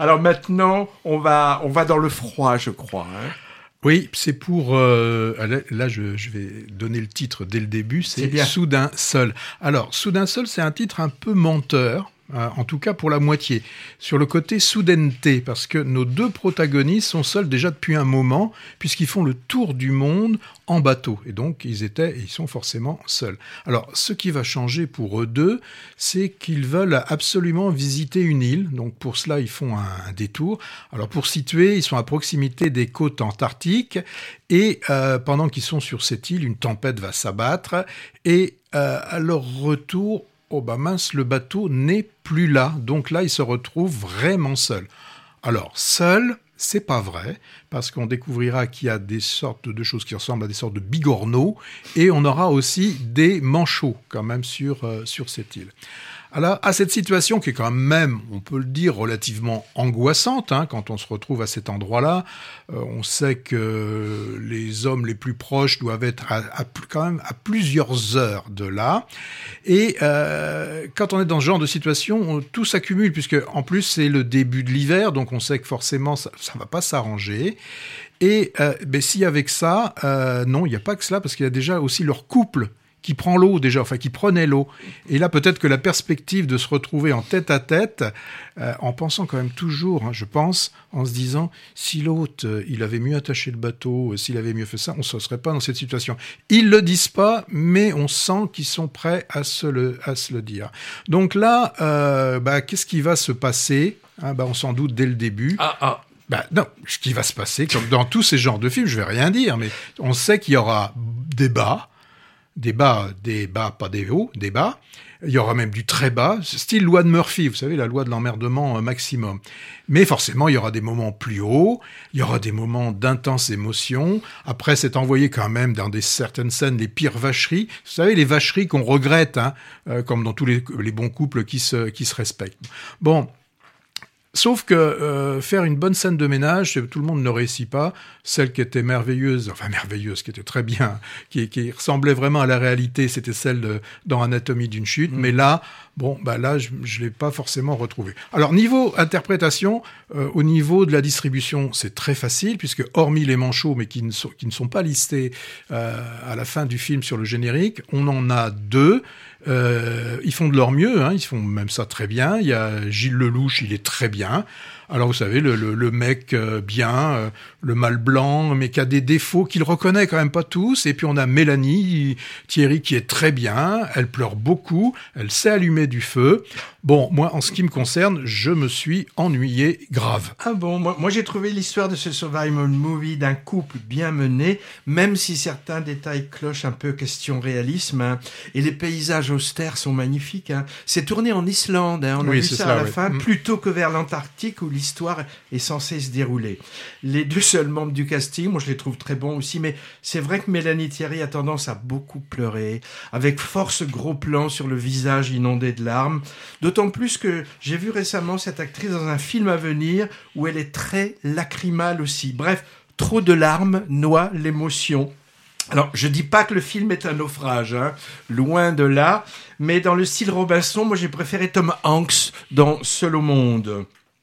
Alors maintenant, on va, on va dans le froid, je crois. Hein. Oui, c'est pour... Euh, là, je, je, vais donner le titre dès le début, c'est Soudain Seul. Alors, Soudain Seul, c'est un titre un peu menteur, en tout cas pour la moitié, sur le côté soudaineté, parce que nos deux protagonistes sont seuls déjà depuis un moment, puisqu'ils font le tour du monde en bateau, et donc ils étaient, ils sont forcément seuls. Alors, ce qui va changer pour eux deux, c'est qu'ils veulent absolument visiter une île, donc pour cela ils font un, détour. Alors pour situer, ils sont à proximité des côtes antarctiques, et euh, pendant qu'ils sont sur cette île, une tempête va s'abattre, et euh, à leur retour, oh bah le bateau n'est plus là. Donc là, il se retrouve vraiment seul. Alors, seul, c'est pas vrai, parce qu'on découvrira qu'il y a des sortes de choses qui ressemblent à des sortes de bigorneaux, et on aura aussi des manchots quand même sur, euh, sur cette île. Alors, à cette situation qui est quand même, on peut le dire, relativement angoissante, hein, quand on se retrouve à cet endroit-là, euh, on sait que les hommes les plus proches doivent être à, quand même à plusieurs heures de là. Et euh, quand on est dans ce genre de situation, tout s'accumule, puisque en plus c'est le début de l'hiver, donc on sait que forcément ça ne va pas s'arranger. Et euh, si avec ça, euh, non, il n'y a pas que cela, parce qu'il y a déjà aussi leur couple qui prend l'eau déjà, enfin qui prenait l'eau. Et là, peut-être que la perspective de se retrouver en tête à tête, euh, en pensant quand même toujours, hein, je pense, en se disant, si l'autre, euh, il avait mieux attaché le bateau, euh, s'il avait mieux fait ça, on ne serait pas dans cette situation. Ils le disent pas, mais on sent qu'ils sont prêts à se le, à se le dire. Donc là, bah, qu'est-ce qui va se passer? Hein, bah, On s'en doute dès le début. Ah, ah. Bah, non, ce qui va se passer, comme dans tous ces genres de films, je vais rien dire, mais on sait qu'il y aura débat, des bas, des bas, pas des hauts, des bas. Il y aura même du très bas, style loi de Murphy, vous savez, la loi de l'emmerdement euh, maximum. Mais forcément, il y aura des moments plus hauts, il y aura des moments d'intense émotion. Après, c'est envoyé quand même dans des certaines scènes les pires vacheries. Vous savez, les vacheries qu'on regrette, hein, euh, comme dans tous les, bons couples qui se, qui se respectent. Bon, Sauf que euh, faire une bonne scène de ménage, tout le monde ne réussit pas. Celle qui était merveilleuse, enfin merveilleuse, qui était très bien, qui, qui ressemblait vraiment à la réalité, c'était celle de, dans Anatomie d'une chute. Mm. Mais là, bon, bah là, je ne l'ai pas forcément retrouvé. Alors niveau interprétation, euh, au niveau de la distribution, c'est très facile puisque hormis les manchots, mais qui ne sont, qui ne sont pas listés euh, à la fin du film sur le générique, on en a deux. Euh, ils font de leur mieux, hein, ils font même ça très bien. Il y a Gilles Lelouch, il est très bien. Alors vous savez, le, le, mec euh, bien, euh, le mâle blanc, mais qui a des défauts qu'il reconnaît quand même pas tous. Et puis on a Mélanie Thierry qui est très bien, elle pleure beaucoup, elle sait allumer du feu. Bon, moi en ce qui me concerne, je me suis ennuyé grave. Ah bon, moi, moi j'ai trouvé l'histoire de ce survival movie d'un couple bien mené, même si certains détails clochent un peu question réalisme. Hein. Et les paysages austères sont magnifiques. Hein. C'est tourné en Islande, hein. on a vu ça, à la fin, mm. plutôt que vers l'Antarctique où l'histoire est censée se dérouler. Les deux seuls membres du casting, moi je les trouve très bons aussi, mais c'est vrai que Mélanie Thierry a tendance à beaucoup pleurer, avec force gros plans sur le visage inondé de larmes. D'autant plus que j'ai vu récemment cette actrice dans un film à venir où elle est très lacrymale aussi. Bref, trop de larmes noie l'émotion. Alors, je dis pas que le film est un naufrage, hein, loin de là, mais dans le style Robinson, moi j'ai préféré Tom Hanks dans Seul au monde.